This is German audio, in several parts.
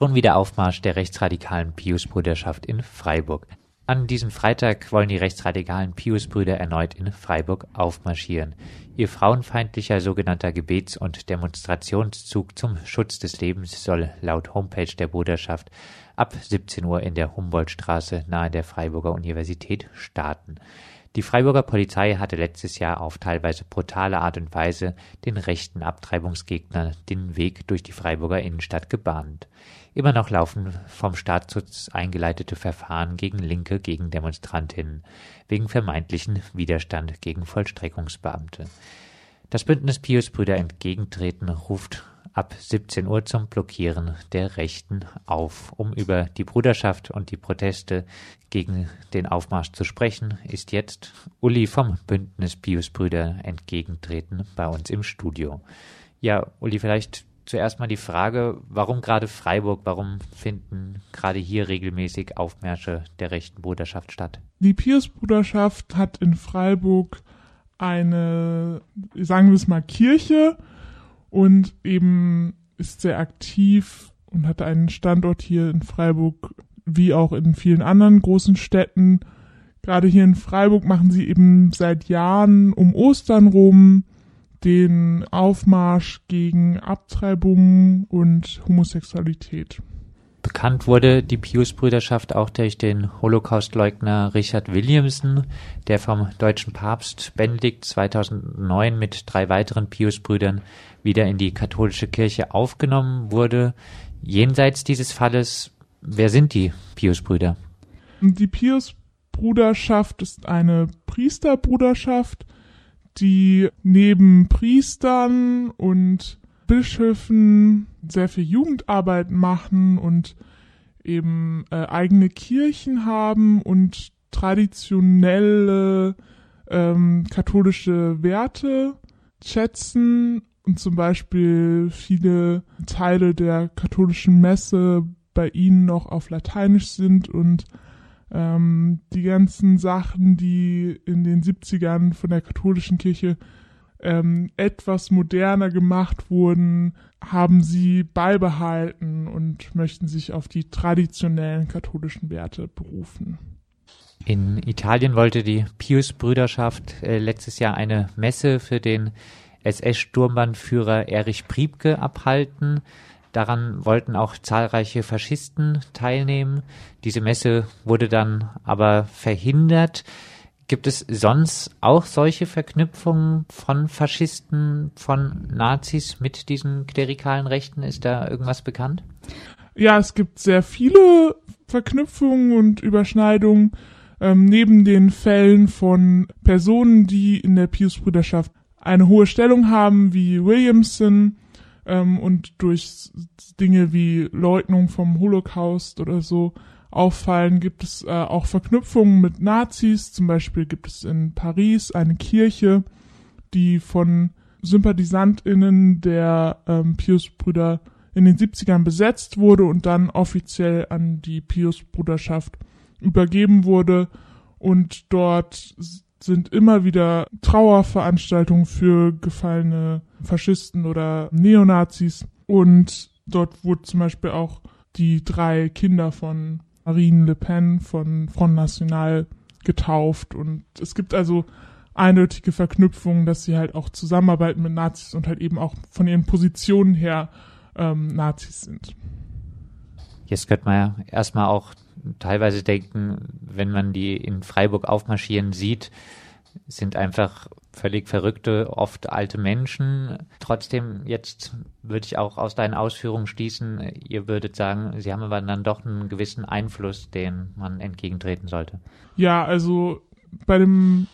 Schon wieder Aufmarsch der rechtsradikalen Pius-Bruderschaft in Freiburg. An diesem Freitag wollen die rechtsradikalen Pius-Brüder erneut in Freiburg aufmarschieren. Ihr frauenfeindlicher sogenannter Gebets- und Demonstrationszug zum Schutz des Lebens soll laut Homepage der Bruderschaft ab 17 Uhr in der Humboldtstraße nahe der Freiburger Universität starten. Die Freiburger Polizei hatte letztes Jahr auf teilweise brutale Art und Weise den rechten Abtreibungsgegnern den Weg durch die Freiburger Innenstadt gebahnt. Immer noch laufen vom Staatsschutz eingeleitete Verfahren gegen linke Gegendemonstrantinnen wegen vermeintlichen Widerstand gegen Vollstreckungsbeamte. Das Bündnis Pius Brüder entgegentreten ruft ab 17 Uhr zum Blockieren der Rechten auf. Um über die Bruderschaft und die Proteste gegen den Aufmarsch zu sprechen, ist jetzt Uli vom Bündnis Pius Brüder entgegentreten bei uns im Studio. Ja, Uli, vielleicht zuerst mal die Frage, warum gerade Freiburg, warum finden gerade hier regelmäßig Aufmärsche der rechten Bruderschaft statt? Die Pius-Bruderschaft hat in Freiburg eine, sagen wir es mal, Kirche, und eben ist sehr aktiv und hat einen Standort hier in Freiburg wie auch in vielen anderen großen Städten. Gerade hier in Freiburg machen sie eben seit Jahren um Ostern rum den Aufmarsch gegen Abtreibung und Homosexualität. Bekannt wurde die Pius-Brüderschaft auch durch den Holocaustleugner Richard Williamson, der vom deutschen Papst Benedikt 2009 mit drei weiteren Pius-Brüdern wieder in die katholische Kirche aufgenommen wurde. Jenseits dieses Falles, wer sind die Pius-Brüder? Die Pius-Bruderschaft ist eine Priesterbruderschaft, die neben Priestern und Bischöfen sehr viel Jugendarbeit machen und eben äh, eigene Kirchen haben und traditionelle ähm, katholische Werte schätzen und zum Beispiel viele Teile der katholischen Messe bei ihnen noch auf Lateinisch sind und ähm, die ganzen Sachen, die in den 70ern von der katholischen Kirche ähm, etwas moderner gemacht wurden, haben sie beibehalten und möchten sich auf die traditionellen katholischen Werte berufen. In Italien wollte die Pius-Brüderschaft äh, letztes Jahr eine Messe für den SS-Sturmbannführer Erich Priebke abhalten. Daran wollten auch zahlreiche Faschisten teilnehmen. Diese Messe wurde dann aber verhindert. Gibt es sonst auch solche Verknüpfungen von Faschisten, von Nazis mit diesen klerikalen Rechten? Ist da irgendwas bekannt? Ja, es gibt sehr viele Verknüpfungen und Überschneidungen. Ähm, neben den Fällen von Personen, die in der Pius-Brüderschaft eine hohe Stellung haben, wie Williamson, ähm, und durch Dinge wie Leugnung vom Holocaust oder so auffallen, gibt es äh, auch Verknüpfungen mit Nazis. Zum Beispiel gibt es in Paris eine Kirche, die von SympathisantInnen der ähm, Pius-Brüder in den 70ern besetzt wurde und dann offiziell an die Pius-Bruderschaft übergeben wurde. Und dort sind immer wieder Trauerveranstaltungen für gefallene Faschisten oder Neonazis. Und dort wurde zum Beispiel auch die drei Kinder von Marine Le Pen von Front National getauft. Und es gibt also eindeutige Verknüpfungen, dass sie halt auch zusammenarbeiten mit Nazis und halt eben auch von ihren Positionen her ähm, Nazis sind. Jetzt könnte man ja erstmal auch teilweise denken, wenn man die in Freiburg aufmarschieren sieht, sind einfach völlig verrückte, oft alte Menschen. Trotzdem, jetzt würde ich auch aus deinen Ausführungen schließen, ihr würdet sagen, sie haben aber dann doch einen gewissen Einfluss, den man entgegentreten sollte. Ja, also bei dem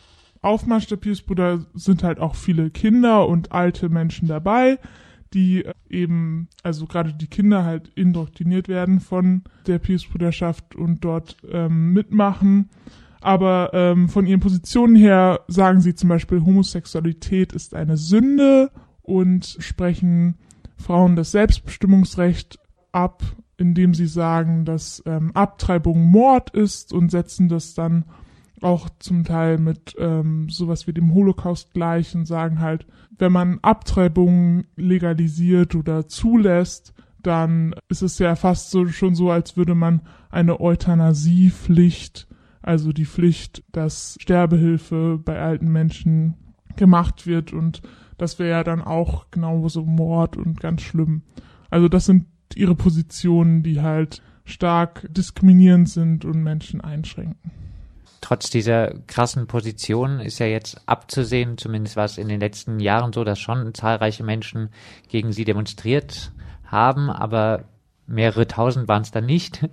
Aufmarsch der Piusbrüder sind halt auch viele Kinder und alte Menschen dabei, die eben, also gerade die Kinder halt indoktriniert werden von der Piusbrüderschaft und dort ähm, mitmachen aber ähm, von ihren Positionen her sagen sie zum Beispiel, Homosexualität ist eine Sünde und sprechen Frauen das Selbstbestimmungsrecht ab, indem sie sagen, dass ähm, Abtreibung Mord ist und setzen das dann auch zum Teil mit ähm, sowas wie dem Holocaust gleich und sagen halt, wenn man Abtreibungen legalisiert oder zulässt, dann ist es ja fast so, schon so, als würde man eine Euthanasiepflicht, also die Pflicht, dass Sterbehilfe bei alten Menschen gemacht wird und das wäre ja dann auch genauso Mord und ganz schlimm. Also das sind ihre Positionen, die halt stark diskriminierend sind und Menschen einschränken. Trotz dieser krassen Position ist ja jetzt abzusehen, zumindest war es in den letzten Jahren so, dass schon zahlreiche Menschen gegen sie demonstriert haben, aber mehrere tausend waren es dann nicht.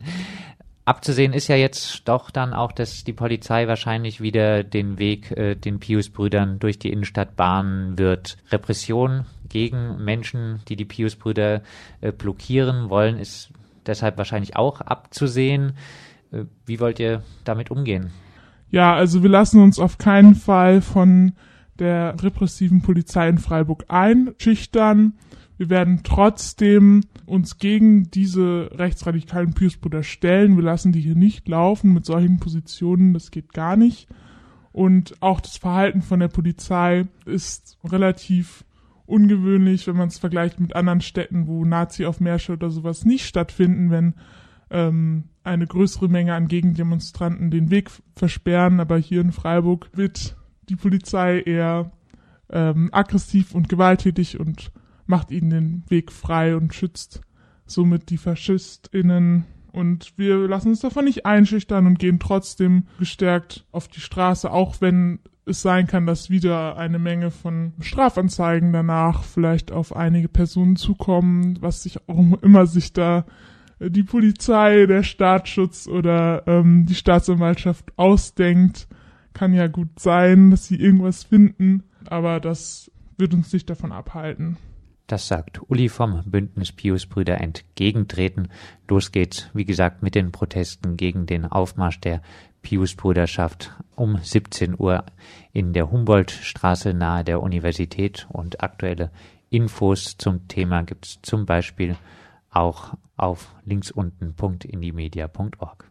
Abzusehen ist ja jetzt doch dann auch, dass die Polizei wahrscheinlich wieder den Weg äh, den Pius-Brüdern durch die Innenstadt bahnen wird. Repression gegen Menschen, die die Pius-Brüder äh, blockieren wollen, ist deshalb wahrscheinlich auch abzusehen. Äh, wie wollt ihr damit umgehen? Ja, also wir lassen uns auf keinen Fall von der repressiven Polizei in Freiburg einschüchtern. Wir werden trotzdem uns gegen diese rechtsradikalen Piusbrüder stellen. Wir lassen die hier nicht laufen mit solchen Positionen. Das geht gar nicht. Und auch das Verhalten von der Polizei ist relativ ungewöhnlich, wenn man es vergleicht mit anderen Städten, wo Nazi-Aufmärsche oder sowas nicht stattfinden, wenn ähm, eine größere Menge an Gegendemonstranten den Weg versperren. Aber hier in Freiburg wird die Polizei eher ähm, aggressiv und gewalttätig und macht ihnen den Weg frei und schützt somit die FaschistInnen. Und wir lassen uns davon nicht einschüchtern und gehen trotzdem gestärkt auf die Straße, auch wenn es sein kann, dass wieder eine Menge von Strafanzeigen danach vielleicht auf einige Personen zukommen, was sich auch immer sich da die Polizei, der Staatsschutz oder ähm, die Staatsanwaltschaft ausdenkt. Kann ja gut sein, dass sie irgendwas finden, aber das wird uns nicht davon abhalten. Das sagt Uli vom Bündnis Pius-Brüder entgegentreten. Los geht's, wie gesagt, mit den Protesten gegen den Aufmarsch der Pius-Brüderschaft um 17 Uhr in der Humboldtstraße nahe der Universität und aktuelle Infos zum Thema gibt's zum Beispiel auch auf linksunten.indimedia.org.